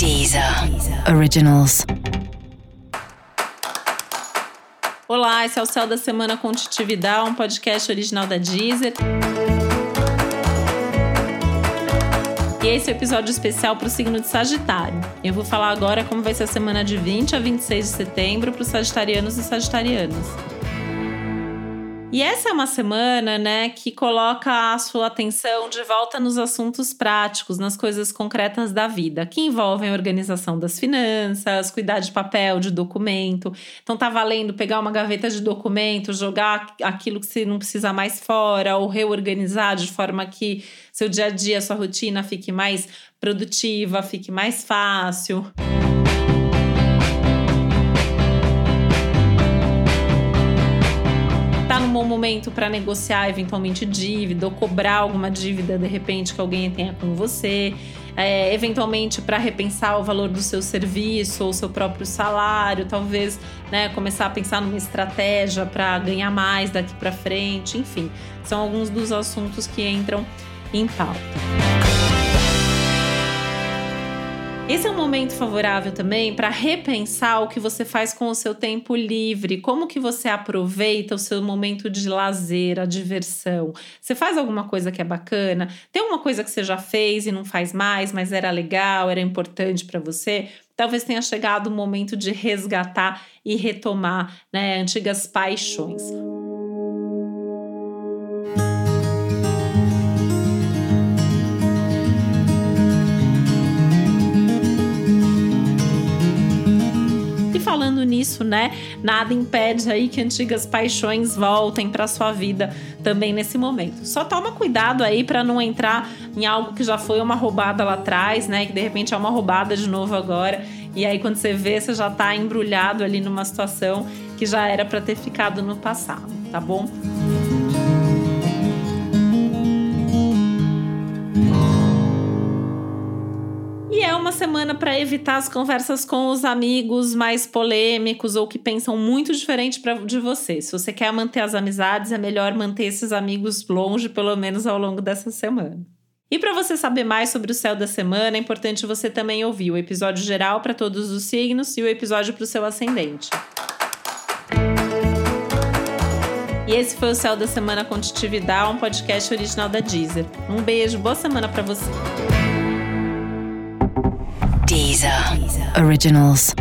Deezer Originals. Olá, esse é o Céu da Semana com um podcast original da Deezer. E esse é o episódio especial para o signo de Sagitário. Eu vou falar agora como vai ser a semana de 20 a 26 de setembro para os sagitarianos e sagitarianas. E essa é uma semana, né, que coloca a sua atenção de volta nos assuntos práticos, nas coisas concretas da vida, que envolvem organização das finanças, cuidar de papel, de documento. Então tá valendo pegar uma gaveta de documento, jogar aquilo que você não precisa mais fora ou reorganizar de forma que seu dia a dia, sua rotina fique mais produtiva, fique mais fácil. bom momento para negociar eventualmente dívida ou cobrar alguma dívida de repente que alguém tenha com você. É, eventualmente para repensar o valor do seu serviço ou seu próprio salário, talvez né, começar a pensar numa estratégia para ganhar mais daqui para frente, enfim, são alguns dos assuntos que entram em pauta. Esse é um momento favorável também para repensar o que você faz com o seu tempo livre, como que você aproveita o seu momento de lazer, a diversão. Você faz alguma coisa que é bacana? Tem uma coisa que você já fez e não faz mais, mas era legal, era importante para você? Talvez tenha chegado o momento de resgatar e retomar né, antigas paixões. Nisso, né? Nada impede aí que antigas paixões voltem para sua vida também nesse momento. Só toma cuidado aí para não entrar em algo que já foi uma roubada lá atrás, né? Que de repente é uma roubada de novo agora. E aí quando você vê, você já tá embrulhado ali numa situação que já era para ter ficado no passado, tá bom? Semana para evitar as conversas com os amigos mais polêmicos ou que pensam muito diferente pra, de você. Se você quer manter as amizades, é melhor manter esses amigos longe, pelo menos ao longo dessa semana. E para você saber mais sobre o céu da semana, é importante você também ouvir o episódio geral para todos os signos e o episódio para o seu ascendente. E esse foi o Céu da Semana com Titividade, um podcast original da Deezer. Um beijo, boa semana para você. Deezer. Originals.